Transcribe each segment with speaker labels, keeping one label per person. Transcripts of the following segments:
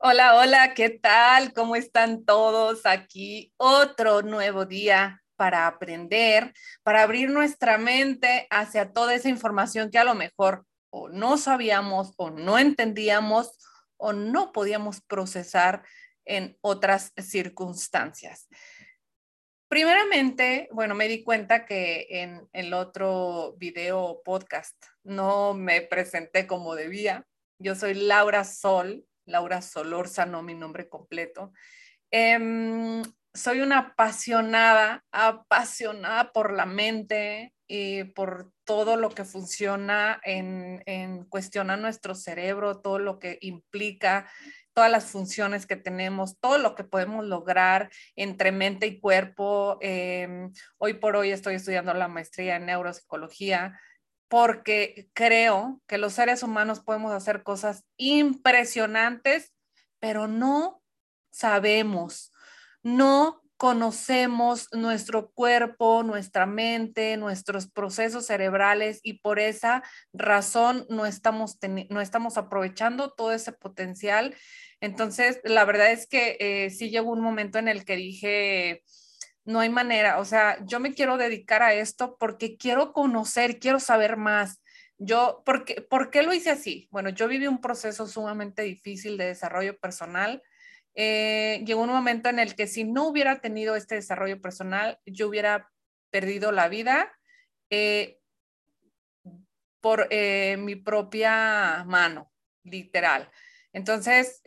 Speaker 1: Hola, hola, ¿qué tal? ¿Cómo están todos? Aquí otro nuevo día para aprender, para abrir nuestra mente hacia toda esa información que a lo mejor o no sabíamos o no entendíamos o no podíamos procesar en otras circunstancias. Primeramente, bueno, me di cuenta que en el otro video podcast no me presenté como debía. Yo soy Laura Sol, Laura no mi nombre completo. Em, soy una apasionada, apasionada por la mente y por todo lo que funciona en, en cuestionar nuestro cerebro, todo lo que implica todas las funciones que tenemos, todo lo que podemos lograr entre mente y cuerpo. Em, hoy por hoy estoy estudiando la maestría en neuropsicología porque creo que los seres humanos podemos hacer cosas impresionantes, pero no sabemos, no conocemos nuestro cuerpo, nuestra mente, nuestros procesos cerebrales y por esa razón no estamos, no estamos aprovechando todo ese potencial. Entonces, la verdad es que eh, sí llegó un momento en el que dije, no hay manera, o sea, yo me quiero dedicar a esto porque quiero conocer, quiero saber más. Yo, ¿por qué, ¿por qué lo hice así? Bueno, yo viví un proceso sumamente difícil de desarrollo personal. Eh, llegó un momento en el que si no hubiera tenido este desarrollo personal, yo hubiera perdido la vida eh, por eh, mi propia mano, literal. Entonces,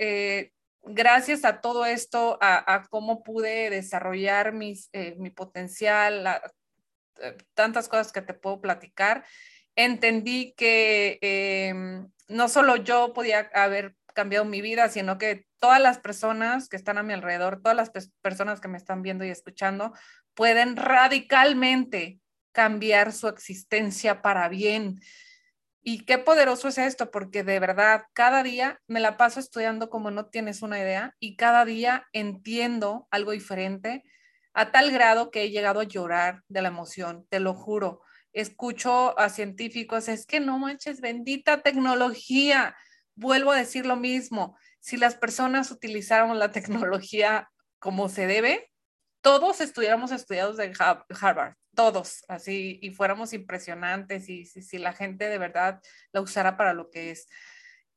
Speaker 1: gracias a todo esto, a, cómo pude desarrollar mis, eh, mi potencial, eh, tantas cosas que te puedo platicar, entendí que em, no solo yo podía haber cambiado mi vida, sino que todas las personas que están a mi alrededor, todas las personas que me están viendo y escuchando, pueden radicalmente cambiar su existencia para bien. Y qué poderoso es esto, porque de verdad, cada día me la paso estudiando como no tienes una idea y cada día entiendo algo diferente a tal grado que he llegado a llorar de la emoción, te lo juro. Escucho a científicos, es que no manches, bendita tecnología. Vuelvo a decir lo mismo, si las personas utilizaron la tecnología como se debe, todos estuviéramos estudiados de Harvard, todos, así, y fuéramos impresionantes y si, la gente de verdad la usara para lo que es.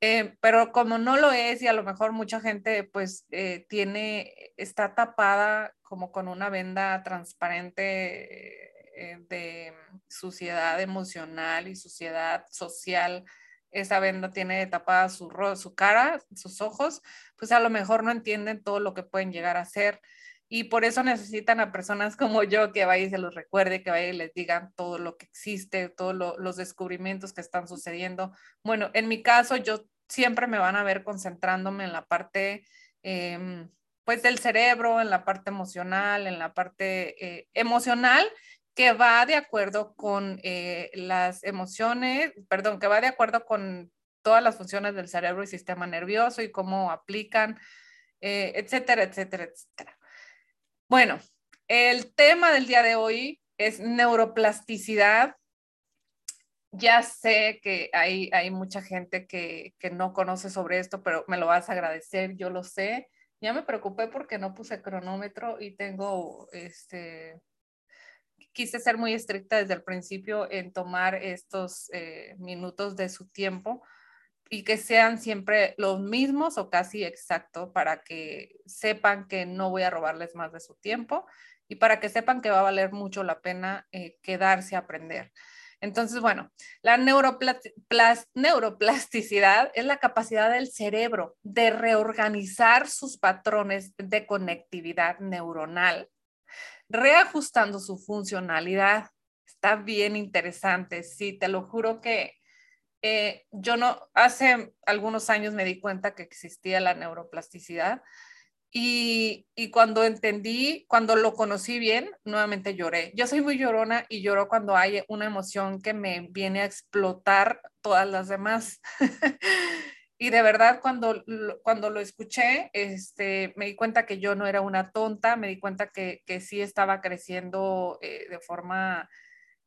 Speaker 1: Eh, pero como no lo es y a lo mejor mucha gente pues eh, tiene, está tapada como con una venda transparente eh, de suciedad emocional y suciedad social, esa venda tiene tapada su, su cara, sus ojos, pues a lo mejor no entienden todo lo que pueden llegar a ser y por eso necesitan a personas como yo que vaya y se los recuerde, que vaya y les digan todo lo que existe, todos los descubrimientos que están sucediendo. Bueno, en mi caso, yo siempre me van a ver concentrándome en la parte, em, pues, del cerebro, en la parte emocional, en la parte eh, emocional que va de acuerdo con eh, las emociones, perdón, que va de acuerdo con todas las funciones del cerebro y sistema nervioso y cómo aplican, eh, etcétera, etcétera, etcétera. Bueno, el tema del día de hoy es neuroplasticidad. Ya sé que hay, hay mucha gente que, que, no conoce sobre esto, pero me lo vas a agradecer, yo lo sé. Ya me preocupé porque no puse cronómetro y tengo, este, quise ser muy estricta desde el principio en tomar estos eh, minutos de su tiempo y que sean siempre los mismos o casi exacto para que sepan que no voy a robarles más de su tiempo y para que sepan que va a valer mucho la pena eh, quedarse a aprender. Entonces, bueno, la neuroplasticidad es la capacidad del cerebro de reorganizar sus patrones de conectividad neuronal, reajustando su funcionalidad. Está bien interesante, sí, te lo juro que eh, yo no, hace algunos años me di cuenta que existía la neuroplasticidad y, y, cuando entendí, cuando lo conocí bien, nuevamente lloré. Yo soy muy llorona y lloro cuando hay una emoción que me viene a explotar todas las demás. y de verdad, cuando, cuando lo escuché, este, me di cuenta que yo no era una tonta, me di cuenta que, que sí estaba creciendo eh, de forma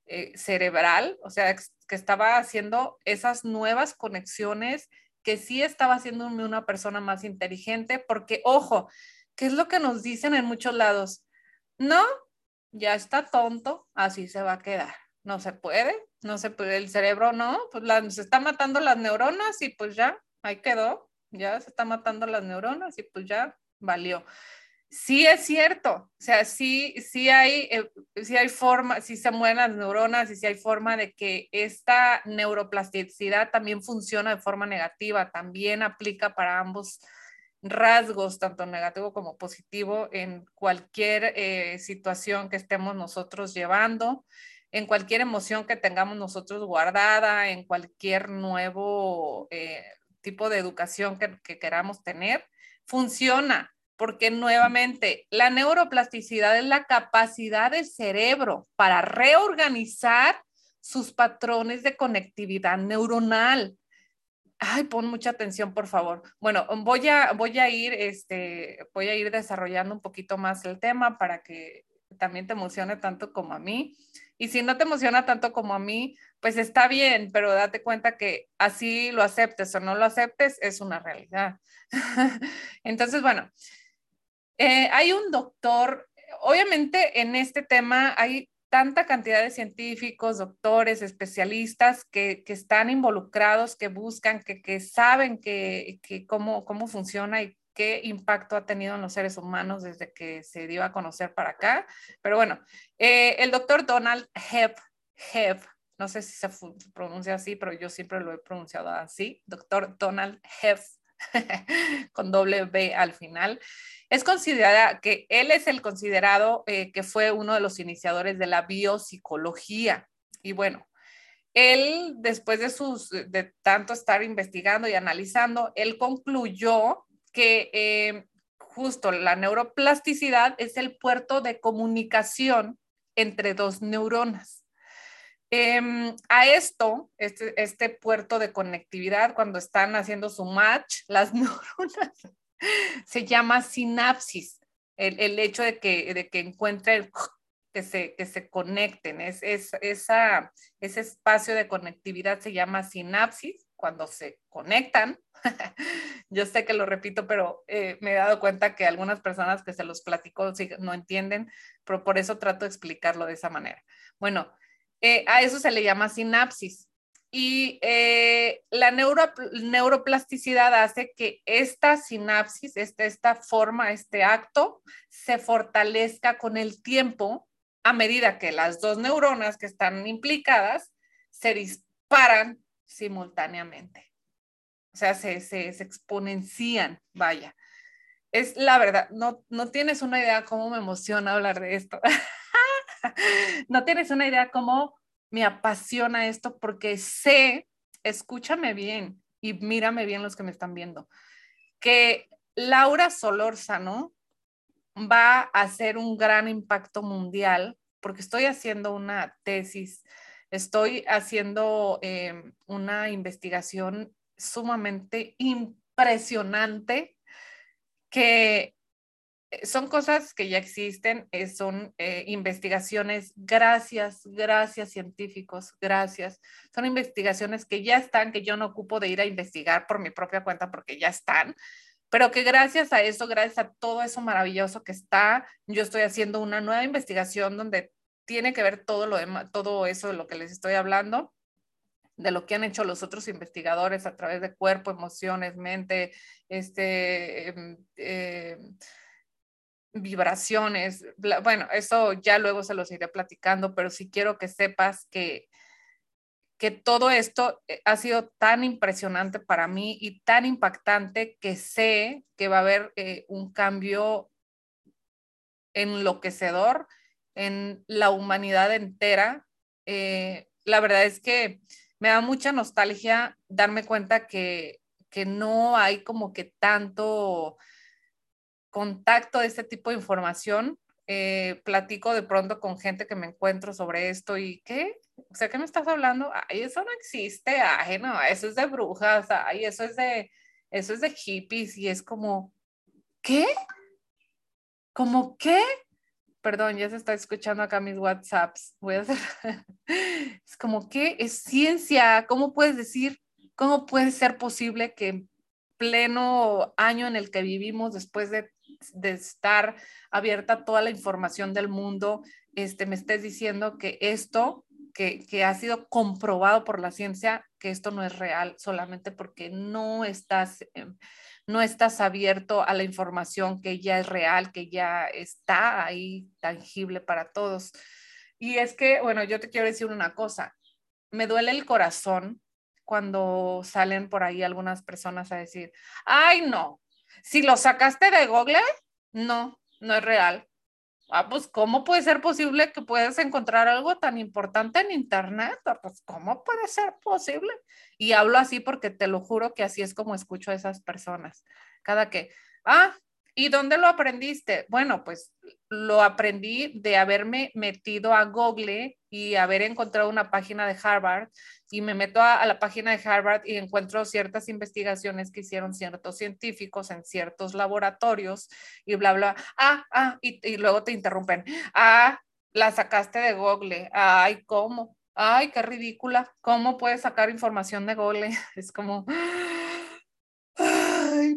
Speaker 1: eh, cerebral, o sea, que estaba haciendo esas nuevas conexiones que sí estaba haciéndome una persona más inteligente, porque ojo, ¿qué es lo que nos dicen en muchos lados? No, ya está tonto, así se va a quedar. No se puede, no se puede, el cerebro no, pues se está matando las neuronas y pues ya, ahí quedó, ya se está matando las neuronas y pues ya valió. Sí es cierto, o sea, sí, sí hay, eh, sí hay forma, sí se mueven las neuronas y sí hay forma de que esta neuroplasticidad también funciona de forma negativa, también aplica para ambos rasgos, tanto negativo como positivo, en cualquier eh, situación que estemos nosotros llevando, en cualquier emoción que tengamos nosotros guardada, en cualquier nuevo eh, tipo de educación que, que queramos tener, funciona, porque nuevamente la neuroplasticidad es la capacidad del cerebro para reorganizar sus patrones de conectividad neuronal Ay, pon mucha atención, por favor. Bueno, voy a, voy a ir, este, voy a ir desarrollando un poquito más el tema para que también te emocione tanto como a mí. Y si no te emociona tanto como a mí, pues está bien, pero date cuenta que así lo aceptes o no lo aceptes, es una realidad. Entonces, bueno, eh, hay un doctor, obviamente en este tema hay tanta cantidad de científicos, doctores, especialistas que, están involucrados, que buscan, que, saben que, cómo, cómo funciona y qué impacto ha tenido en los seres humanos desde que se dio a conocer para acá. Pero bueno, eh, el doctor Donald Hebb, Hebb, no sé si se pronuncia así, pero yo siempre lo he pronunciado así, doctor Donald Hebb, con doble B al final. Es considerada que él es el considerado eh, que fue uno de los iniciadores de la biopsicología. Y bueno, él, después de, sus, de tanto estar investigando y analizando, él concluyó que eh, justo la neuroplasticidad es el puerto de comunicación entre dos neuronas. Em, a esto, este, este, puerto de conectividad, cuando están haciendo su match, las neuronas se llama sinapsis, el, hecho de que, de que encuentren, que se, que se conecten, es, es, esa, ese espacio de conectividad se llama sinapsis, cuando se conectan. Yo sé que lo repito, pero eh, me he dado cuenta que algunas personas que se los platico no entienden, pero por eso trato de explicarlo de esa manera. Bueno, eh, a eso se le llama sinapsis. Y eh, la neuroplasticidad hace que esta sinapsis, esta, esta forma, este acto, se fortalezca con el tiempo a medida que las dos neuronas que están implicadas se disparan simultáneamente. O sea, se, se, se exponencian, vaya. Es la verdad, no, no tienes una idea cómo me emociona hablar de esto. no tienes una idea cómo me apasiona esto porque sé, escúchame bien y mírame bien los que me están viendo, que Laura Solórzano va a hacer un gran impacto mundial porque estoy haciendo una tesis, estoy haciendo eh, una investigación sumamente impresionante que son cosas que ya existen, eh, son eh, investigaciones, gracias, gracias científicos, gracias. Son investigaciones que ya están, que yo no ocupo de ir a investigar por mi propia cuenta porque ya están, pero que gracias a eso, gracias a todo eso maravilloso que está, yo estoy haciendo una nueva investigación donde tiene que ver todo lo demás, todo eso de lo que les estoy hablando de lo que han hecho los otros investigadores a través de cuerpo, emociones, mente, este, em, em, vibraciones. Bueno, eso ya luego se los iré platicando, pero sí quiero que sepas que, que todo esto eh, ha sido tan impresionante para mí y tan impactante que sé que va a haber eh, un cambio enloquecedor en la humanidad entera. Eh, la verdad es que me da mucha nostalgia darme cuenta que, que no hay como que tanto contacto de este tipo de información, eh, platico de pronto con gente que me encuentro sobre esto y ¿qué? O sea, ¿qué me estás hablando? Ay, eso no existe, ay, no, eso es de brujas, ay, eso es de, eso es de hippies y es como, ¿qué? ¿Cómo qué? Perdón, ya se está escuchando acá mis WhatsApps. Voy a hacer. es como, ¿qué? Es ciencia. ¿Cómo puedes decir ¿Cómo puede ser posible que en pleno año en el que vivimos, después de, estar abierta toda la información del mundo, este, me estés diciendo que esto, que, que ha sido comprobado por la ciencia, que esto no es real solamente porque no estás, em, no estás abierto a la información que ya es real, que ya está ahí tangible para todos. Y es que, bueno, yo te quiero decir una cosa, me duele el corazón cuando salen por ahí algunas personas a decir, ay, no, si lo sacaste de Google, no, no es real. Ah, pues, ¿cómo puede ser posible que puedas encontrar algo tan importante en Internet? Ah, pues, ¿cómo puede ser posible? Y hablo así porque te lo juro que así es como escucho a esas personas. Cada que, ah, ¿y dónde lo aprendiste? Bueno, pues lo aprendí de haberme metido a Google y haber encontrado una página de Harvard y me meto a, la página de Harvard y encuentro ciertas investigaciones que hicieron ciertos científicos en ciertos laboratorios y bla, bla. Ah, ah, y, y luego te interrumpen. Ah, la sacaste de Google. Ay, ¿cómo? Ay, qué ridícula. ¿Cómo puedes sacar información de Google? Es como,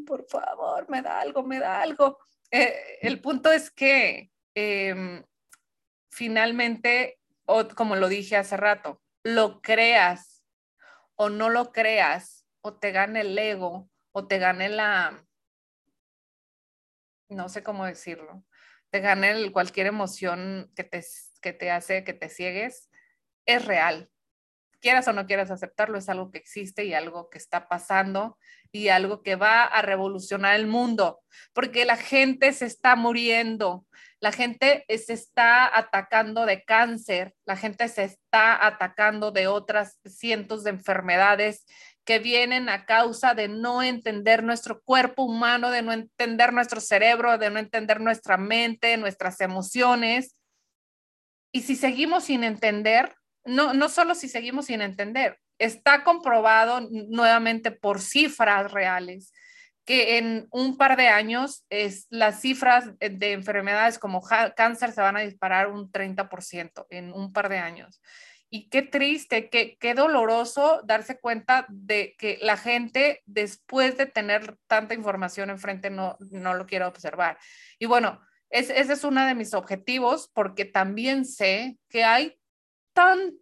Speaker 1: por favor, me da algo, me da algo. Eh, el punto es que em, finalmente, como lo dije hace rato, lo creas o no lo creas, o te gane el ego, o te gane la, no sé cómo decirlo, te gane cualquier emoción que te, que te hace que te ciegues, es real. Quieras o no quieras aceptarlo, es algo que existe y algo que está pasando y algo que va a revolucionar el mundo, porque la gente se está muriendo, la gente se está atacando de cáncer, la gente se está atacando de otras cientos de enfermedades que vienen a causa de no entender nuestro cuerpo humano, de no entender nuestro cerebro, de no entender nuestra mente, nuestras emociones. Y si seguimos sin entender, no, no solo si seguimos sin entender, está comprobado nuevamente por cifras reales que en un par de años es, las cifras de enfermedades como cáncer se van a disparar un 30% en un par de años. Y qué triste, qué, qué doloroso darse cuenta de que la gente después de tener tanta información enfrente no, no lo quiere observar. Y bueno, ese es uno de mis objetivos porque también sé que hay tan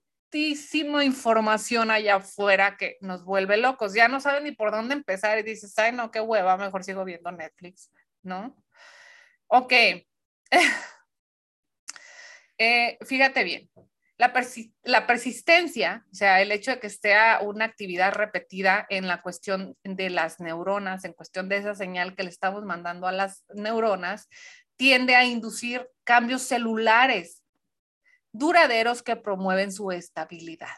Speaker 1: información allá afuera que nos vuelve locos. Ya no saben ni por dónde empezar y dices, ay, no, qué hueva, mejor sigo viendo Netflix, ¿no? Ok. Eh, fíjate bien, la, la, persistencia, o sea, el hecho de que esté una actividad repetida en la cuestión de las neuronas, en cuestión de esa señal que le estamos mandando a las neuronas, tiende a inducir cambios celulares duraderos que promueven su estabilidad.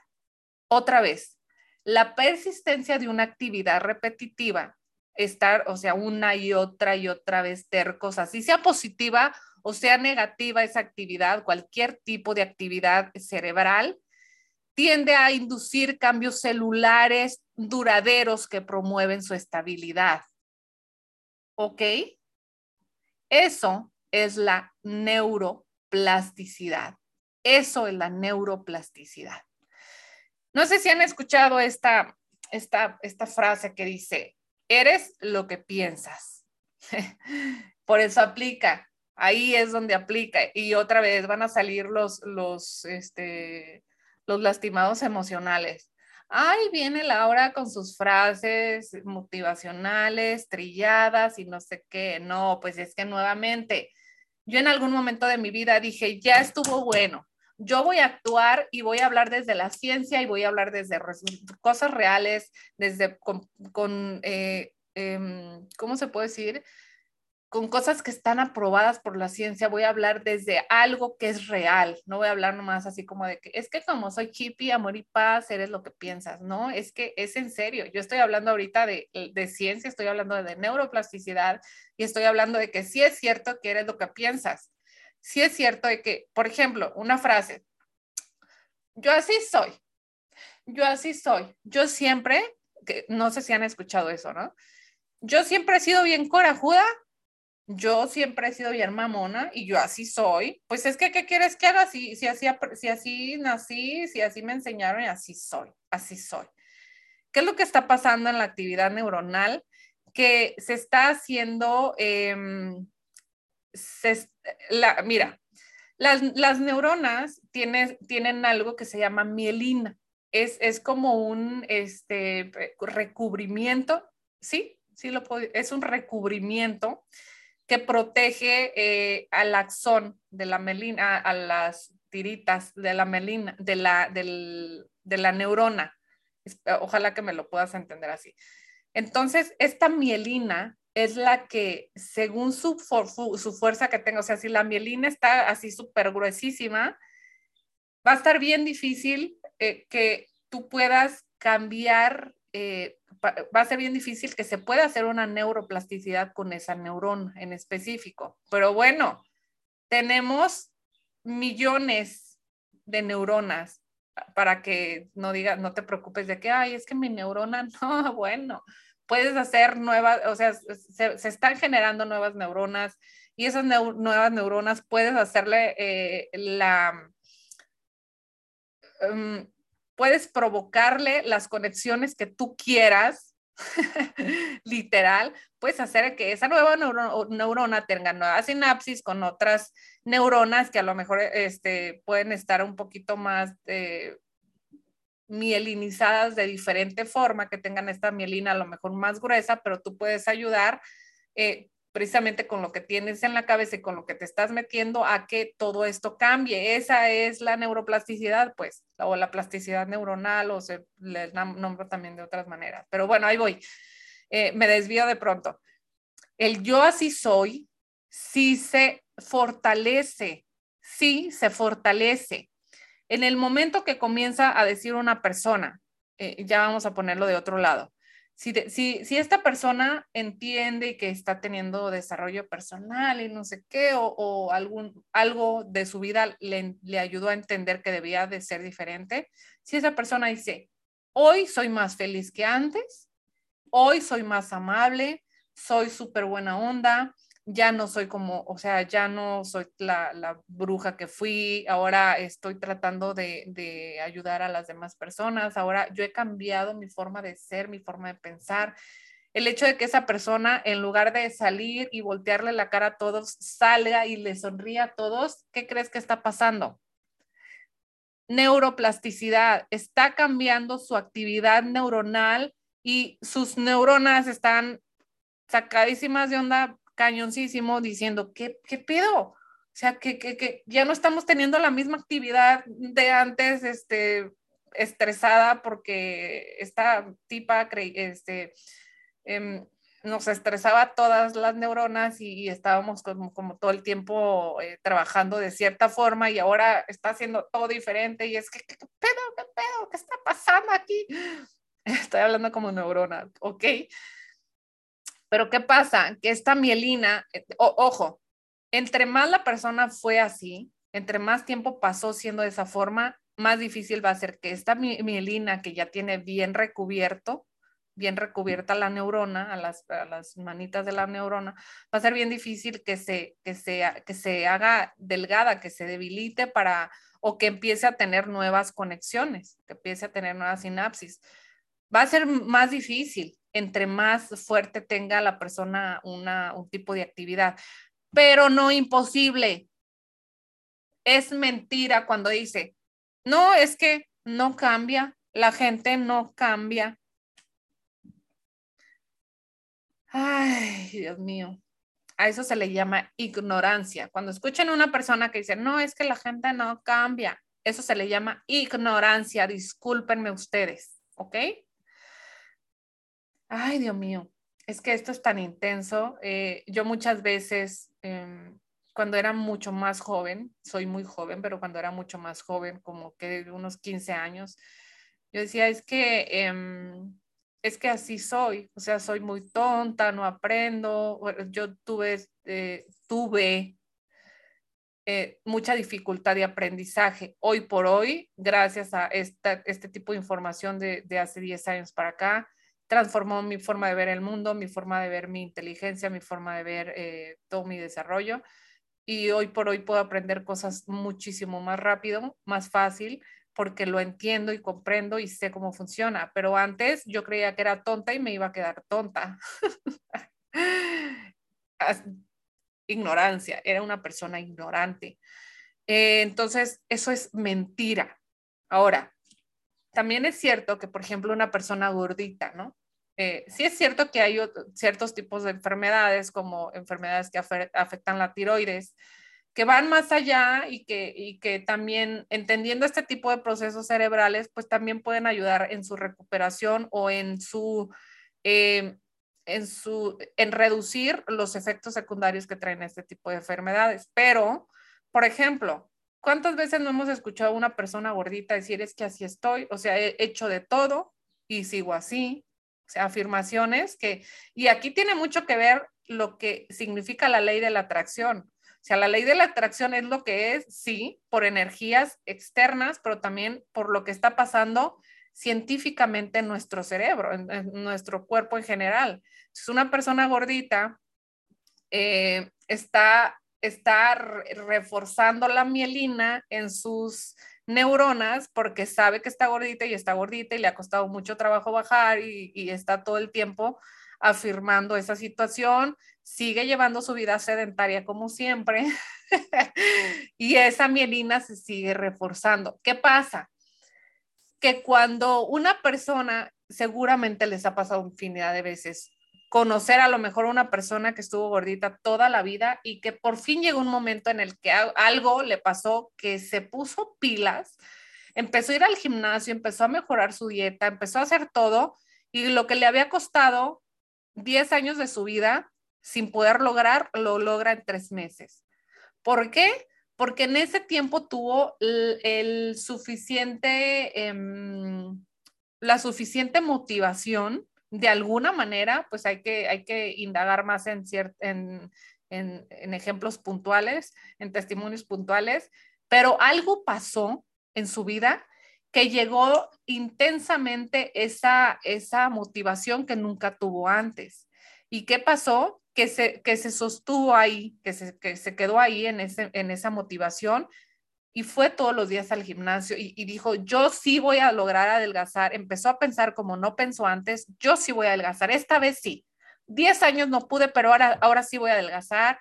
Speaker 1: Otra vez, la persistencia de una actividad repetitiva, estar, o sea, una y otra y otra vez tercos, así sea positiva o sea negativa esa actividad, cualquier tipo de actividad cerebral, tiende a inducir cambios celulares duraderos que promueven su estabilidad. ¿Ok? Eso es la neuroplasticidad. Eso es la neuroplasticidad. No sé si han escuchado esta, esta, esta frase que dice, eres lo que piensas. Por eso aplica. Ahí es donde aplica. Y otra vez van a salir los, los, este, los lastimados emocionales. Ay, viene Laura con sus frases motivacionales, trilladas y no sé qué. No, pues es que nuevamente, yo en algún momento de mi vida dije, ya estuvo bueno, yo voy a actuar y voy a hablar desde la ciencia y voy a hablar desde cosas reales, desde con, eh, em, ¿cómo se puede decir? Con cosas que están aprobadas por la ciencia, voy a hablar desde algo que es real, no voy a hablar nomás así como de que es que como soy hippie, amor y paz, eres lo que piensas, ¿no? Es que es en serio, yo estoy hablando ahorita de, de ciencia, estoy hablando de neuroplasticidad y estoy hablando de que sí es cierto que eres lo que piensas sí es cierto de que, por ejemplo, una frase, yo así soy, yo así soy, yo siempre, que no sé si han escuchado eso, ¿no? Yo siempre he sido bien corajuda, yo siempre he sido bien mamona y yo así soy. Pues es que, ¿qué quieres que haga? Si, si, así, si así nací, si así me enseñaron y así soy, así soy. ¿Qué es lo que está pasando en la actividad neuronal? Que se está haciendo, em, mira, las, neuronas tienen algo que se llama mielina. Es, es como un este, recubrimiento, ¿sí? Sí, lo puedo, es un recubrimiento que protege eh, al axón de la melina, a las tiritas de la melina, de la, de la neurona. Ojalá que me lo puedas entender así. Entonces, esta mielina es la que, según su, fuerza que tenga, o sea, si la mielina está así súper gruesísima, va a estar bien difícil eh, que tú puedas cambiar eh, va a ser bien difícil que se pueda hacer una neuroplasticidad con esa neurona en específico. Pero bueno, tenemos millones de neuronas para que no digas, no te preocupes de que, ay, es que mi neurona, no, bueno, puedes hacer nuevas, o sea, se, están generando nuevas neuronas y esas nuevas neuronas puedes hacerle eh, la... Um, puedes provocarle las conexiones que tú quieras, literal, puedes hacer que esa nueva neurona, tenga nuevas sinapsis con otras neuronas que a lo mejor este, pueden estar un poquito más eh, mielinizadas de diferente forma, que tengan esta mielina a lo mejor más gruesa, pero tú puedes ayudar eh, precisamente con lo que tienes en la cabeza y con lo que te estás metiendo a que todo esto cambie. Esa es la neuroplasticidad, pues, o la plasticidad neuronal, o se le nombro también de otras maneras. Pero bueno, ahí voy. Eh, me desvío de pronto. El yo así soy, sí se fortalece, sí se fortalece. En el momento que comienza a decir una persona, eh, ya vamos a ponerlo de otro lado, si, esta persona entiende que está teniendo desarrollo personal y no sé qué, o, algún, algo de su vida le, le, ayudó a entender que debía de ser diferente, si esa persona dice, hoy soy más feliz que antes, hoy soy más amable, soy súper buena onda, ya no soy como, o sea, ya no soy la, bruja que fui, ahora estoy tratando de, ayudar a las demás personas, ahora yo he cambiado mi forma de ser, mi forma de pensar. El hecho de que esa persona, en lugar de salir y voltearle la cara a todos, salga y le sonría a todos, ¿qué crees que está pasando? Neuroplasticidad, está cambiando su actividad neuronal y sus neuronas están sacadísimas de onda cañoncísimo diciendo, ¿qué, qué pedo? O sea, que, que, que, ya no estamos teniendo la misma actividad de antes, este, estresada porque esta tipa este, eh, nos estresaba todas las neuronas y, estábamos como, como, todo el tiempo eh, trabajando de cierta forma y ahora está haciendo todo diferente y es que, ¿qué, pedo? ¿Qué pedo? ¿Qué está pasando aquí? Estoy hablando como neurona, ¿ok? Pero ¿qué pasa? Que esta mielina, eh, ojo, entre más la persona fue así, entre más tiempo pasó siendo de esa forma, más difícil va a ser que esta mielina que ya tiene bien recubierto, bien recubierta la neurona, a las, las manitas de la neurona, va a ser bien difícil que se, que, que se haga delgada, que se debilite para, o que empiece a tener nuevas conexiones, que empiece a tener nuevas sinapsis. Va a ser más difícil entre más fuerte tenga la persona una, un tipo de actividad, pero no imposible. Es mentira cuando dice, no, es que no cambia, la gente no cambia. Ay, Dios mío. A eso se le llama ignorancia. Cuando escuchan a una persona que dice, no, es que la gente no cambia, eso se le llama ignorancia. Discúlpenme ustedes, ¿ok? Ay, Dios mío, es que esto es tan intenso. Eh, yo muchas veces, em, cuando era mucho más joven, soy muy joven, pero cuando era mucho más joven, como que unos 15 años, yo decía, es que, em, es que así soy, o sea, soy muy tonta, no aprendo. Yo tuve, eh, tuve eh, mucha dificultad de aprendizaje. Hoy por hoy, gracias a esta, este tipo de información de, de hace 10 años para acá, transformó mi forma de ver el mundo, mi forma de ver mi inteligencia, mi forma de ver eh, todo mi desarrollo. Y hoy por hoy puedo aprender cosas muchísimo más rápido, más fácil, porque lo entiendo y comprendo y sé cómo funciona, pero antes yo creía que era tonta y me iba a quedar tonta. Ignorancia, era una persona ignorante. Eh, entonces, eso es mentira. Ahora, también es cierto que, por ejemplo, una persona gordita, ¿no? Eh, sí es cierto que hay ciertos tipos de enfermedades, como enfermedades que afectan la tiroides, que van más allá y que, también entendiendo este tipo de procesos cerebrales, pues también pueden ayudar en su recuperación o en su, eh, en su, en reducir los efectos secundarios que traen este tipo de enfermedades. Pero, por ejemplo, ¿cuántas veces no hemos escuchado a una persona gordita decir es que así estoy? O sea, he hecho de todo y sigo así. Sea, afirmaciones que, y aquí tiene mucho que ver lo que significa la ley de la atracción. O sea, la ley de la atracción es lo que es, sí, por energías externas, pero también por lo que está pasando científicamente en nuestro cerebro, en, nuestro cuerpo en general. Es una persona gordita eh, está, está reforzando la mielina en sus neuronas porque sabe que está gordita y está gordita y le ha costado mucho trabajo bajar y, y está todo el tiempo afirmando esa situación, sigue llevando su vida sedentaria como siempre y esa mielina se sigue reforzando. ¿Qué pasa? Que cuando una persona, seguramente les ha pasado infinidad de veces, conocer a lo mejor una persona que estuvo gordita toda la vida y que por fin llegó un momento en el que algo le pasó, que se puso pilas, empezó a ir al gimnasio, empezó a mejorar su dieta, empezó a hacer todo y lo que le había costado 10 años de su vida sin poder lograr, lo logra en tres meses. ¿Por qué? Porque en ese tiempo tuvo el, suficiente, em, la suficiente motivación, de alguna manera, pues hay que, hay que indagar más en, en, en, en ejemplos puntuales, en testimonios puntuales, pero algo pasó en su vida que llegó intensamente esa, esa motivación que nunca tuvo antes. ¿Y qué pasó? Que se, que se sostuvo ahí, que se, que se quedó ahí en, ese, en esa motivación y fue todos los días al gimnasio y, y, dijo, yo sí voy a lograr adelgazar. Empezó a pensar como no pensó antes, yo sí voy a adelgazar, esta vez sí. Diez años no pude, pero ahora, ahora sí voy a adelgazar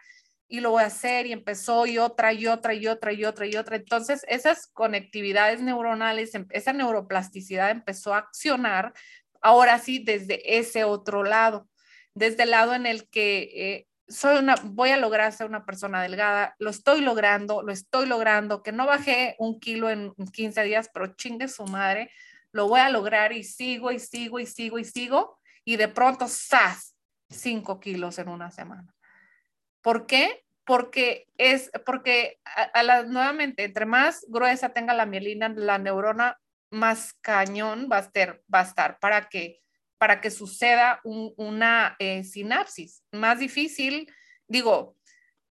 Speaker 1: y lo voy a hacer y empezó y otra y otra y otra y otra y otra. Entonces, esas conectividades neuronales, em, esa neuroplasticidad empezó a accionar ahora sí desde ese otro lado, desde el lado en el que eh, soy una, voy a lograr ser una persona delgada, lo estoy logrando, lo estoy logrando, que no bajé un kilo en 15 días, pero chingue su madre, lo voy a lograr y sigo y sigo y sigo y sigo y de pronto, ¡zas! 5 kilos en una semana. ¿Por qué? Porque es, porque a, la, nuevamente, entre más gruesa tenga la mielina, la neurona, más cañón va a estar, va a estar para que, para que suceda una eh, sinapsis. Más difícil, digo,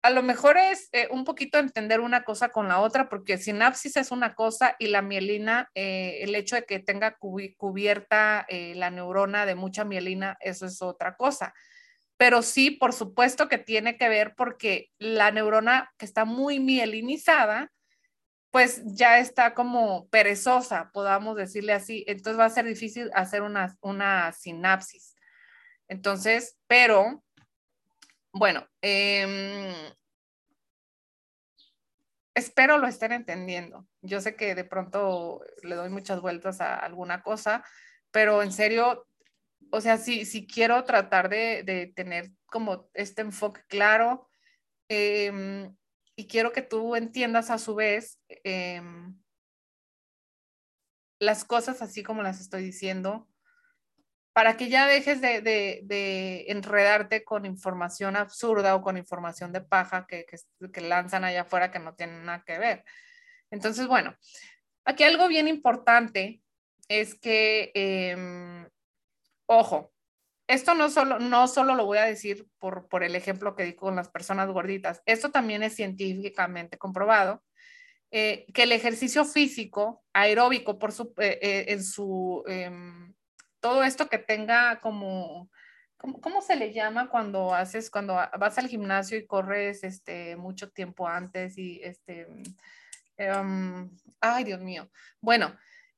Speaker 1: a lo mejor es eh, un poquito entender una cosa con la otra, porque sinapsis es una cosa y la mielina, eh, el hecho de que tenga cubierta la neurona de mucha mielina, eso es otra cosa pero sí, por supuesto que tiene que ver porque la neurona que está muy mielinizada, pues ya está como perezosa, podamos decirle así. Entonces va a ser difícil hacer una, una sinapsis. Entonces, pero, bueno, em, espero lo estén entendiendo. Yo sé que de pronto le doy muchas vueltas a alguna cosa, pero en serio, o sea, si, si quiero tratar de, tener como este enfoque claro em, y quiero que tú entiendas a su vez em, las cosas así como las estoy diciendo, para que ya dejes de, enredarte con información absurda o con información de paja que, que, lanzan allá afuera que no tienen nada que ver. Entonces, bueno, aquí algo bien importante es que em, Ojo, esto no solo, no solo lo voy a decir por, por el ejemplo que di con las personas gorditas, esto también es científicamente comprobado, eh, que el ejercicio físico aeróbico por su, eh, eh, en su, em, todo esto que tenga como, ¿cómo, se le llama cuando haces, cuando vas al gimnasio y corres este, mucho tiempo antes y este, Em, ay, Dios mío. Bueno,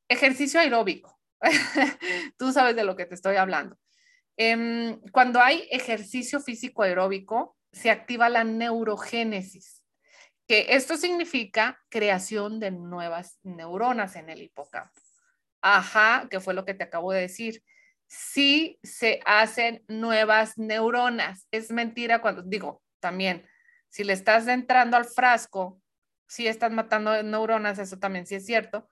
Speaker 1: ejercicio aeróbico. Tú sabes de lo que te estoy hablando. Em, cuando hay ejercicio físico aeróbico, se activa la neurogénesis, que esto significa creación de nuevas neuronas en el hipocampo. Ajá, que fue lo que te acabo de decir. Sí se hacen nuevas neuronas. Es mentira cuando digo, también, si le estás entrando al frasco, sí estás matando neuronas, eso también sí es cierto,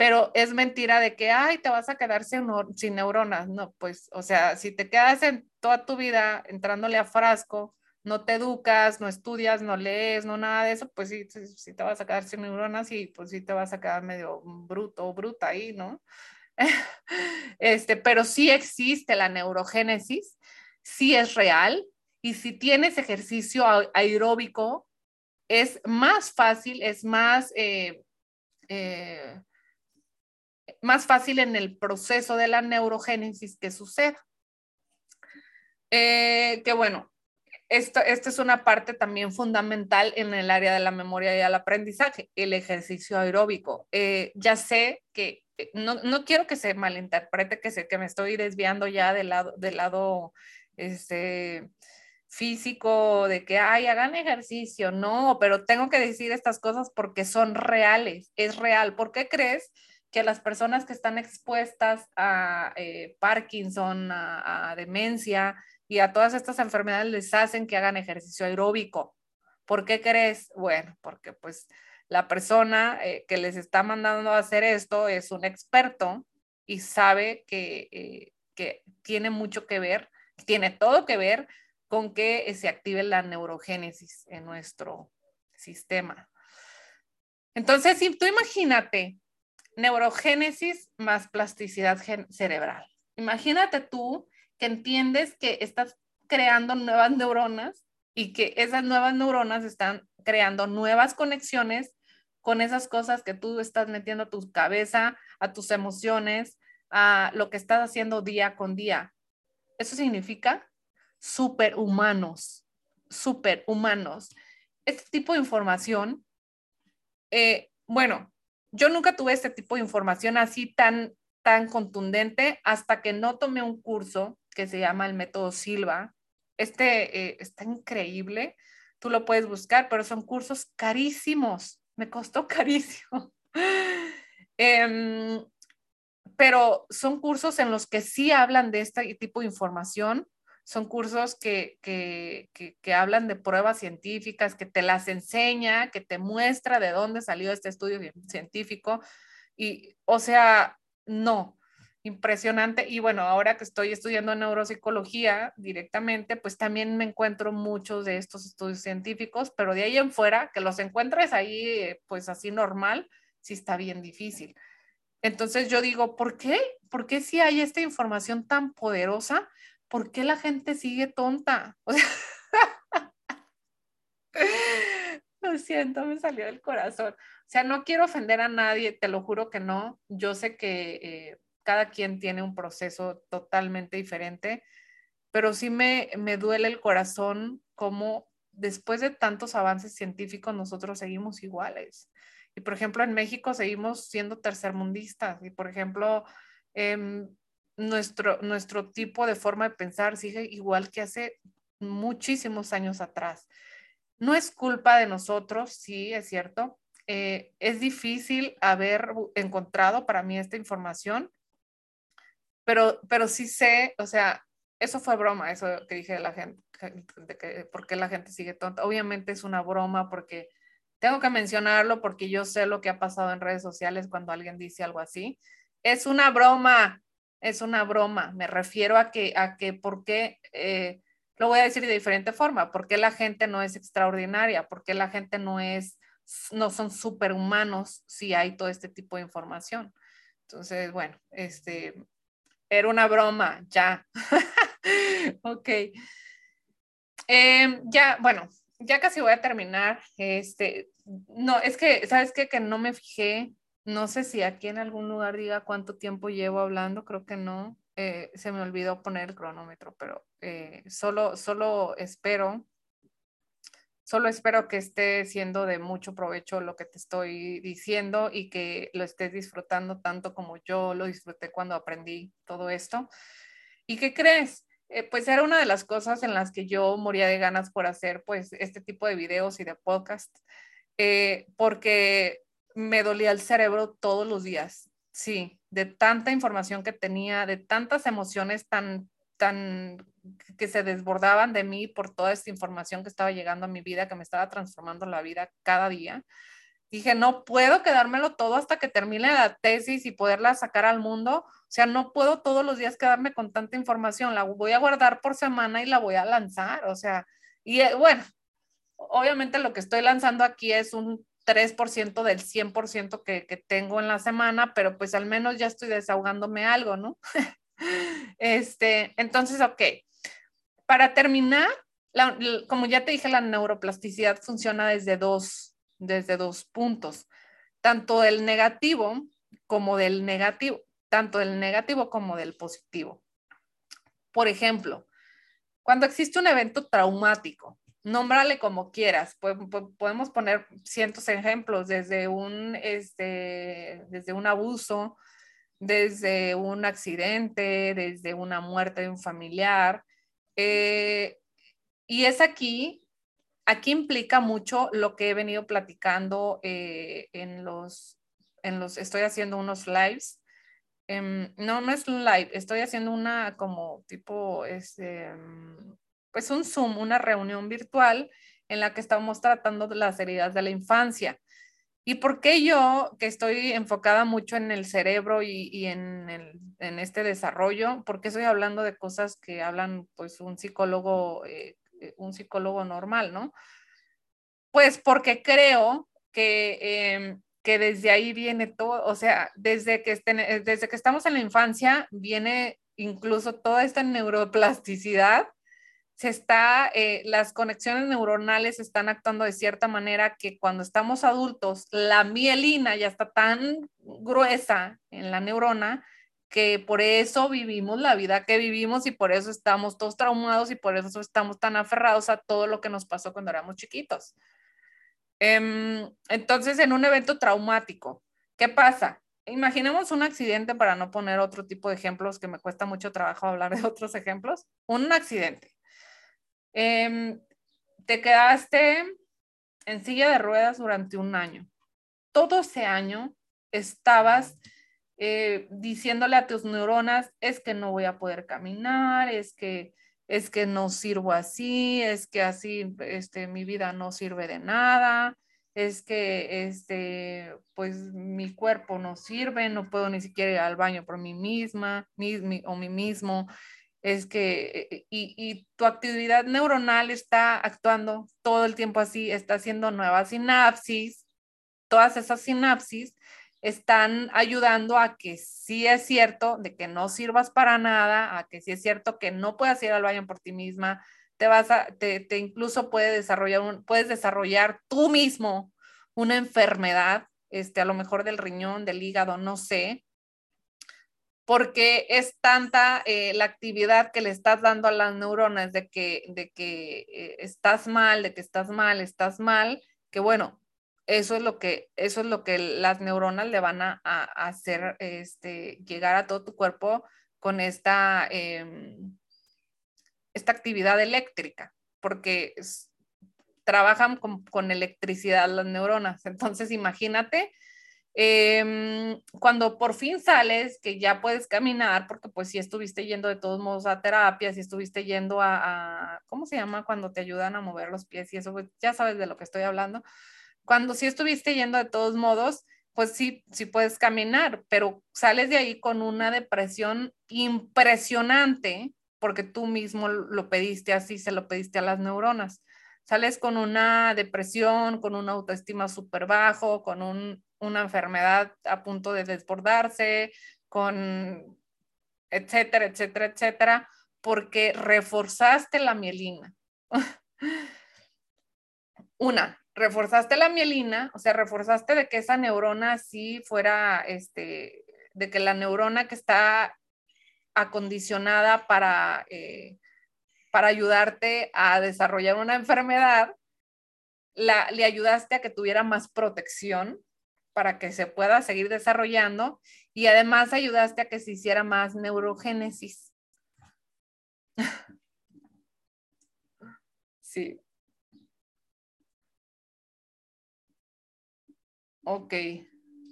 Speaker 1: pero es mentira de que, ay, te vas a quedar sin, neuronas. No, pues, o sea, si te quedas en toda tu vida entrándole a frasco, no te educas, no estudias, no lees, no nada de eso, pues sí, sí, te vas a quedar sin neuronas y pues sí te vas a quedar medio bruto o bruta ahí, ¿no? este, pero sí existe la neurogénesis, sí es real y si tienes ejercicio aeróbico, es más fácil, es más... Eh, eh, más fácil en el proceso de la neurogénesis que suceda. Eh, que bueno, esto, es una parte también fundamental en el área de la memoria y el aprendizaje, el ejercicio aeróbico. Eh, ya sé que eh, no, quiero que se malinterprete que, sé, que me estoy desviando ya del lado, del lado este, físico, de que, ay, hagan ejercicio. No, pero tengo que decir estas cosas porque son reales, es real. ¿Por qué crees? Que las personas que están expuestas a eh, Parkinson, a, demencia y a todas estas enfermedades les hacen que hagan ejercicio aeróbico. ¿Por qué crees? Bueno, porque pues la persona eh, que les está mandando a hacer esto es un experto y sabe que, eh, que tiene mucho que ver, tiene todo que ver con que se active la neurogénesis en nuestro sistema. Entonces, si tú imagínate neurogénesis más plasticidad cerebral. Imagínate tú que entiendes que estás creando nuevas neuronas y que esas nuevas neuronas están creando nuevas conexiones con esas cosas que tú estás metiendo a tu cabeza, a tus emociones, a lo que estás haciendo día con día. Eso significa superhumanos, superhumanos. Este tipo de información, eh, bueno, yo nunca tuve este tipo de información así tan, tan contundente hasta que no tomé un curso que se llama el método Silva. Este eh, está increíble, tú lo puedes buscar, pero son cursos carísimos, me costó carísimo. Em, pero son cursos en los que sí hablan de este tipo de información son cursos que, hablan de pruebas científicas, que te las enseña, que te muestra de dónde salió este estudio científico. Y, o sea, no, impresionante. Y bueno, ahora que estoy estudiando neuropsicología directamente, pues también me encuentro muchos de estos estudios científicos, pero de ahí en fuera, que los encuentres ahí, pues así normal, sí está bien difícil. Entonces yo digo, ¿por qué? ¿Por qué si hay esta información tan poderosa? ¿Por qué la gente sigue tonta? lo siento, me salió del corazón. O sea, no quiero ofender a nadie, te lo juro que no. Yo sé que eh, cada quien tiene un proceso totalmente diferente, pero sí me, me duele el corazón como después de tantos avances científicos nosotros seguimos iguales. Y por ejemplo, en México seguimos siendo tercermundistas. Y por ejemplo, eh, nuestro, nuestro tipo de forma de pensar sigue igual que hace muchísimos años atrás. No es culpa de nosotros, sí, es cierto. Eh, es difícil haber encontrado para mí esta información, pero, pero sí sé, o sea, eso fue broma, eso que dije de la gente, de que, por qué la gente sigue tonta. Obviamente es una broma porque tengo que mencionarlo porque yo sé lo que ha pasado en redes sociales cuando alguien dice algo así. Es una broma, es una broma. Me refiero a que, a que por qué, eh, lo voy a decir de diferente forma, por qué la gente no es extraordinaria, por qué la gente no es, no son superhumanos si hay todo este tipo de información. Entonces, bueno, este, era una broma, ya. ok. Em, ya, bueno, ya casi voy a terminar. Este, no, es que, ¿sabes qué? Que no me fijé no sé si aquí en algún lugar diga cuánto tiempo llevo hablando, creo que no. Eh, se me olvidó poner el cronómetro, pero eh, solo, solo espero, Solo espero que esté siendo de mucho provecho lo que te estoy diciendo y que lo estés disfrutando tanto como yo lo disfruté cuando aprendí todo esto. ¿Y qué crees? Eh, pues era una de las cosas en las que yo moría de ganas por hacer pues este tipo de videos y de podcast, porque me dolía el cerebro todos los días, sí, de tanta información que tenía, de tantas emociones tan, tan que se desbordaban de mí por toda esta información que estaba llegando a mi vida, que me estaba transformando la vida cada día. Dije, no puedo quedármelo todo hasta que termine la tesis y poderla sacar al mundo. O sea, no puedo todos los días quedarme con tanta información. La voy a guardar por semana y la voy a lanzar. O sea, y eh, bueno, obviamente lo que estoy lanzando aquí es un 3% del 100% que, que tengo en la semana, pero pues al menos ya estoy desahogándome algo, ¿no? este, entonces, ok, para terminar, como ya te dije, la neuroplasticidad funciona desde dos, desde dos puntos, tanto del negativo como del negativo, tanto del negativo como del positivo. Por ejemplo, cuando existe un evento traumático, nómbrale como quieras, podemos poner cientos de ejemplos, desde un, este, desde un abuso, desde un accidente, desde una muerte de un familiar, eh, y es aquí, aquí implica mucho lo que he venido platicando eh, en, los, en los, estoy haciendo unos lives. Em, no, no es un live, estoy haciendo una como tipo, este, pues un Zoom, una reunión virtual en la que estamos tratando las heridas de la infancia. ¿Y por qué yo, que estoy enfocada mucho en el cerebro y, en, este desarrollo, por qué estoy hablando de cosas que hablan pues un psicólogo, eh, eh, un psicólogo normal, ¿no? Pues porque creo que, em, que desde ahí viene todo, o sea, desde que, desde que estamos en la infancia viene incluso toda esta neuroplasticidad se está, eh, las conexiones neuronales están actuando de cierta manera que cuando estamos adultos, la mielina ya está tan gruesa en la neurona que por eso vivimos la vida que vivimos y por eso estamos todos traumados y por eso estamos tan aferrados a todo lo que nos pasó cuando éramos chiquitos. Em, entonces, en un evento traumático, ¿qué pasa? Imaginemos un accidente para no poner otro tipo de ejemplos que me cuesta mucho trabajo hablar de otros ejemplos. Un accidente Em, te quedaste en silla de ruedas durante un año. Todo ese año estabas eh, diciéndole a tus neuronas, es que no voy a poder caminar, es que, es que no sirvo así, es que así este, mi vida no sirve de nada, es que este, pues mi cuerpo no sirve, no puedo ni siquiera ir al baño por mí misma o mí mismo es que, eh, y, tu actividad neuronal está actuando todo el tiempo así, está haciendo nuevas sinapsis, todas esas sinapsis están ayudando a que sí es cierto de que no sirvas para nada, a que sí es cierto que no puedas ir al baño por ti misma, te vas a, te, incluso puede desarrollar un, puedes desarrollar tú mismo una enfermedad, este, a lo mejor del riñón, del hígado, no sé, porque es tanta eh, la actividad que le estás dando a las neuronas de que, de que eh, estás mal, de que estás mal, estás mal, que bueno, eso es lo que, eso es lo que las neuronas le van a, hacer este, llegar a todo tu cuerpo con esta, em, esta actividad eléctrica, porque trabajan con, con electricidad las neuronas. Entonces, imagínate Em, cuando por fin sales, que ya puedes caminar, porque pues si estuviste yendo de todos modos a terapia, si estuviste yendo a, ¿cómo se llama? Cuando te ayudan a mover los pies y eso, pues, ya sabes de lo que estoy hablando. Cuando si estuviste yendo de todos modos, pues sí, sí puedes caminar, pero sales de ahí con una depresión impresionante, porque tú mismo lo pediste así, se lo pediste a las neuronas. Sales con una depresión, con una autoestima súper bajo, con un una enfermedad a punto de desbordarse, con etcétera, etcétera, etcétera, porque reforzaste la mielina. una, reforzaste la mielina, o sea, reforzaste de que esa neurona sí fuera, este, de que la neurona que está acondicionada para, eh, para ayudarte a desarrollar una enfermedad, la, le ayudaste a que tuviera más protección para que se pueda seguir desarrollando y además ayudaste a que se hiciera más neurogénesis. sí. Ok,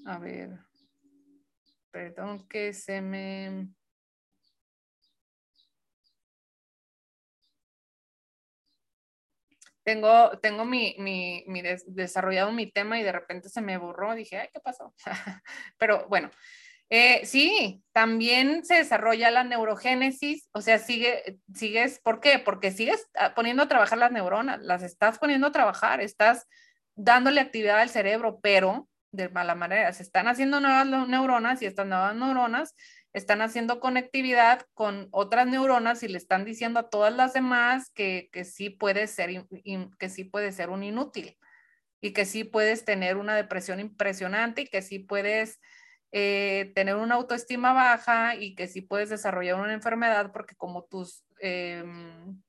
Speaker 1: a ver. Perdón que se me... tengo, tengo mi, mi, desarrollado mi tema y de repente se me borró. Dije, ay, ¿qué pasó? Pero bueno, eh, sí, también se desarrolla la neurogénesis, o sea, sigue, sigues, ¿por qué? Porque sigues ah, poniendo a trabajar las neuronas, las estás poniendo a trabajar, estás dándole actividad al cerebro, pero de mala manera, se están haciendo nuevas neuronas y estas nuevas neuronas están haciendo conectividad con otras neuronas y le están diciendo a todas las demás que, que sí puede ser, que sí puede ser un inútil y que sí puedes tener una depresión impresionante y que sí puedes eh, tener una autoestima baja y que sí puedes desarrollar una enfermedad porque como tus, em,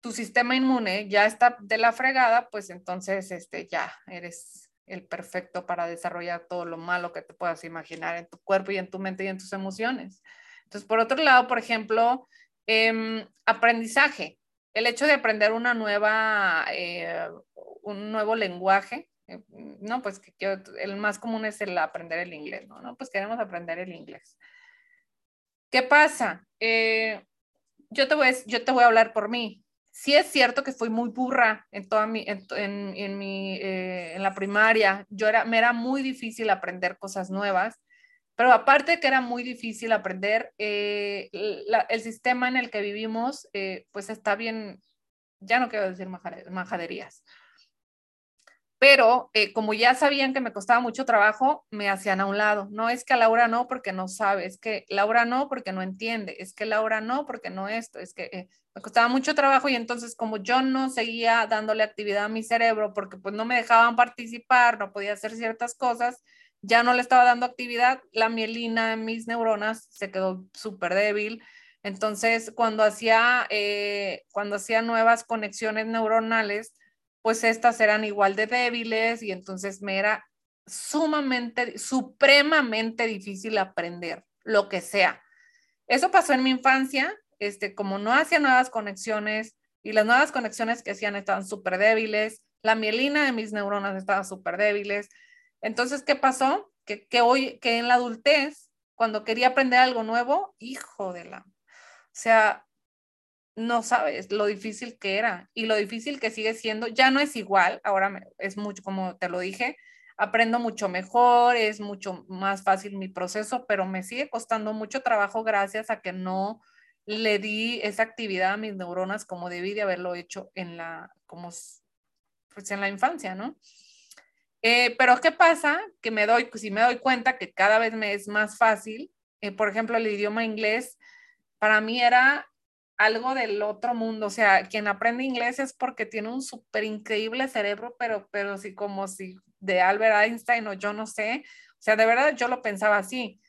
Speaker 1: tu sistema inmune ya está de la fregada, pues entonces este, ya eres el perfecto para desarrollar todo lo malo que te puedas imaginar en tu cuerpo y en tu mente y en tus emociones. Entonces, por otro lado, por ejemplo, em, aprendizaje. El hecho de aprender una nueva, eh, un nuevo lenguaje, eh, no, pues que el más común es el aprender el inglés, ¿no? ¿no? Pues queremos aprender el inglés. ¿Qué pasa? Eh, yo, te voy, yo te voy a hablar por mí sí es cierto que fui muy burra en toda mi, en, en, mi, eh, en la primaria. Yo era, me era muy difícil aprender cosas nuevas, pero aparte de que era muy difícil aprender, eh, el sistema en el que vivimos, eh, pues está bien, ya no quiero decir majaderías, pero eh, como ya sabían que me costaba mucho trabajo, me hacían a un lado. No es que Laura no porque no sabe, es que Laura no porque no entiende, es que Laura no porque no esto, es que eh, me costaba mucho trabajo y entonces como yo no seguía dándole actividad a mi cerebro porque pues no me dejaban participar, no podía hacer ciertas cosas, ya no le estaba dando actividad, la mielina en mis neuronas se quedó súper débil. Entonces, cuando hacía, eh, cuando hacía nuevas conexiones neuronales, pues estas eran igual de débiles y entonces me era sumamente, supremamente difícil aprender lo que sea. Eso pasó en mi infancia, este, como no hacía nuevas conexiones y las nuevas conexiones que hacían estaban súper débiles, la mielina de mis neuronas estaba súper débiles. Entonces, ¿qué pasó? Que, que hoy, que en la adultez, cuando quería aprender algo nuevo, hijo de la... O sea, no sabes lo difícil que era y lo difícil que sigue siendo. Ya no es igual, ahora es mucho, como te lo dije, aprendo mucho mejor, es mucho más fácil mi proceso, pero me sigue costando mucho trabajo gracias a que no le di esa actividad a mis neuronas como debí de haberlo hecho en la, como, pues en la infancia, ¿no? Eh, pero ¿qué pasa? Que me doy, si me doy cuenta que cada vez me es más fácil, eh, por ejemplo, el idioma inglés, para mí era algo del otro mundo. O sea, quien aprende inglés es porque tiene un súper increíble cerebro, pero, pero sí como si de Albert Einstein o yo no sé. O sea, de verdad yo lo pensaba así.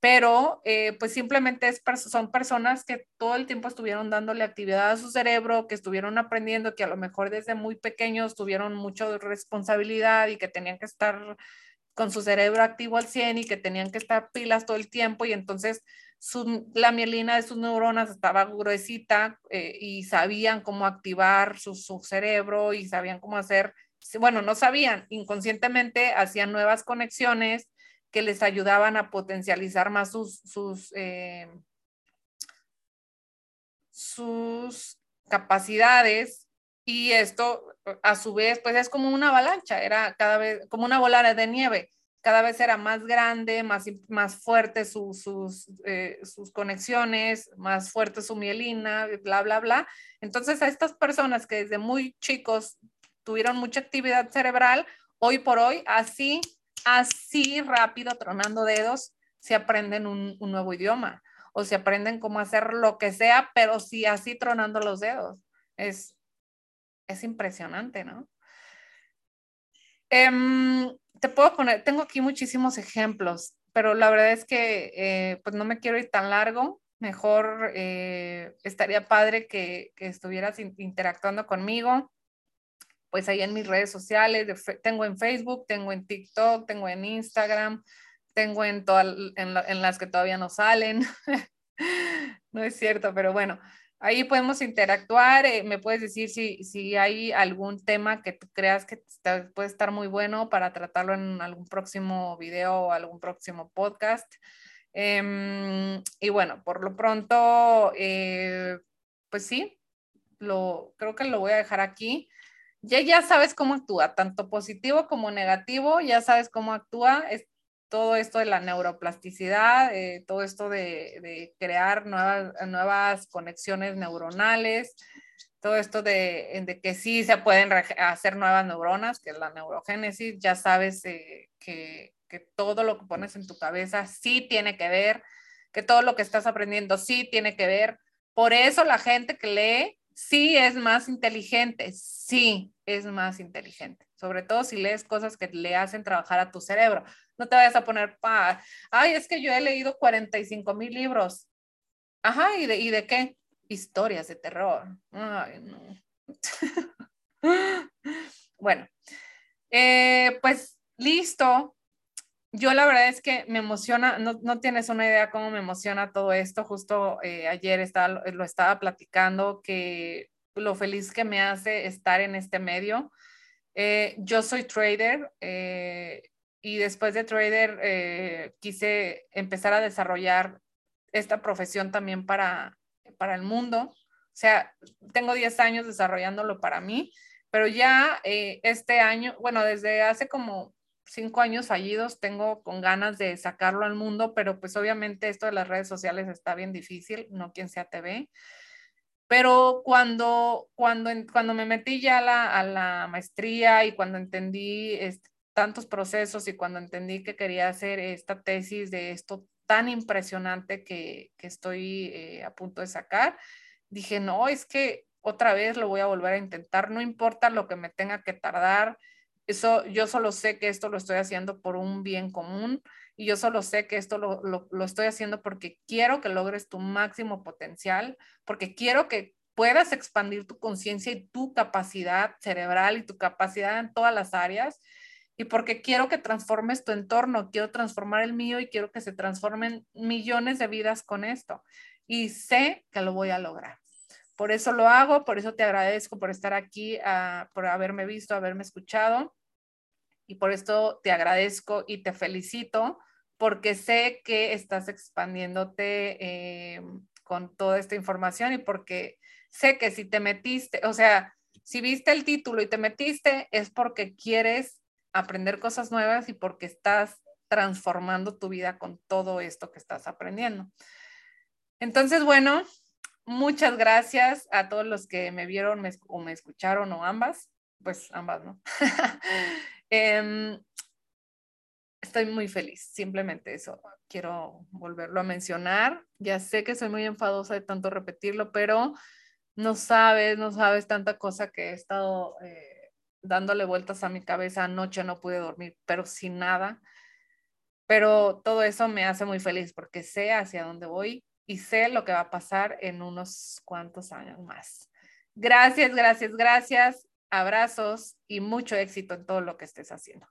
Speaker 1: Pero eh, pues simplemente es, son personas que todo el tiempo estuvieron dándole actividad a su cerebro, que estuvieron aprendiendo, que a lo mejor desde muy pequeños tuvieron mucha responsabilidad y que tenían que estar con su cerebro activo al 100 y que tenían que estar pilas todo el tiempo y entonces la mielina de sus neuronas estaba gruesita eh, y sabían cómo activar su, cerebro y sabían cómo hacer, bueno, no sabían, inconscientemente hacían nuevas conexiones que les ayudaban a potencializar más sus, sus, eh, sus capacidades y esto a su vez pues es como una avalancha, era cada vez como una bola de nieve cada vez era más grande, más, más fuerte sus, eh, sus conexiones, más fuerte su mielina, bla, bla, bla. Entonces a estas personas que desde muy chicos tuvieron mucha actividad cerebral, hoy por hoy, así, así rápido, tronando dedos, se aprenden un nuevo idioma o se aprenden cómo hacer lo que sea, pero sí así tronando los dedos. Es, es impresionante, ¿no? Um, te puedo poner, tengo aquí muchísimos ejemplos, pero la verdad es que eh, pues no me quiero ir tan largo. Mejor eh, estaría padre que, que estuvieras interactuando conmigo. pues ahí en mis redes sociales, tengo en Facebook, tengo en TikTok, tengo en Instagram, tengo en, todas en, las que todavía no salen. no es cierto, pero bueno, ahí podemos interactuar. Eh, me puedes decir si, si hay algún tema que tú creas que puede estar muy bueno para tratarlo en algún próximo video o algún próximo podcast. Em, y bueno, por lo pronto, eh, pues sí, lo, creo que lo voy a dejar aquí. Ya, ya sabes cómo actúa, tanto positivo como negativo, ya sabes cómo actúa. Todo esto de la neuroplasticidad, eh, todo esto de, crear nuevas, nuevas conexiones neuronales, todo esto de, de, que sí se pueden hacer nuevas neuronas, que es la neurogénesis, ya sabes eh, que, que todo lo que pones en tu cabeza sí tiene que ver, que todo lo que estás aprendiendo sí tiene que ver. Por eso la gente que lee sí es más inteligente, sí es más inteligente, sobre todo si lees cosas que le hacen trabajar a tu cerebro. No te vayas a poner, pa, ay, es que yo he leído 45 mil libros. Ajá, ¿y de, ¿y de qué? Historias de terror. Ay, no. bueno, eh, pues listo. Yo la verdad es que me emociona, no, no tienes una idea cómo me emociona todo esto. Justo eh, ayer estaba, lo estaba platicando, que lo feliz que me hace estar en este medio. Eh, yo soy trader y después de trader quise empezar a desarrollar esta profesión también para, para el mundo. O sea, tengo 10 años desarrollándolo para mí, pero ya este año, bueno, desde hace como cinco años fallidos, tengo con ganas de sacarlo al mundo, pero pues obviamente esto de las redes sociales está bien difícil, no quien sea TV. Pero cuando, cuando, cuando me metí ya a la, a la maestría y cuando entendí tantos procesos y cuando entendí que quería hacer esta tesis de esto tan impresionante que, que estoy eh, a punto de sacar, dije, no, es que otra vez lo voy a volver a intentar, no importa lo que me tenga que tardar, eso, yo solo sé que esto lo estoy haciendo por un bien común y yo solo sé que esto lo, lo, estoy haciendo porque quiero que logres tu máximo potencial, porque quiero que puedas expandir tu conciencia y tu capacidad cerebral y tu capacidad en todas las áreas y porque quiero que transformes tu entorno, quiero transformar el mío y quiero que se transformen millones de vidas con esto. Y sé que lo voy a lograr. Por eso lo hago, por eso te agradezco por estar aquí, ah, por haberme visto, haberme escuchado. Y por esto te agradezco y te felicito porque sé que estás expandiéndote eh, con toda esta información y porque sé que si te metiste, o sea, si viste el título y te metiste es porque quieres aprender cosas nuevas y porque estás transformando tu vida con todo esto que estás aprendiendo. Entonces, bueno, Muchas gracias a todos los que me vieron o me escucharon o ambas, pues ambas, ¿no? Em, estoy muy feliz, simplemente eso. Quiero volverlo a mencionar. Ya sé que soy muy enfadosa de tanto repetirlo, pero no sabes, no sabes tanta cosa que he estado eh, dándole vueltas a mi cabeza. Anoche no pude dormir, pero sin nada. Pero todo eso me hace muy feliz porque sé hacia dónde voy y sé lo que va a pasar en unos cuantos años más. Gracias, gracias, gracias. Abrazos y mucho éxito en todo lo que estés haciendo.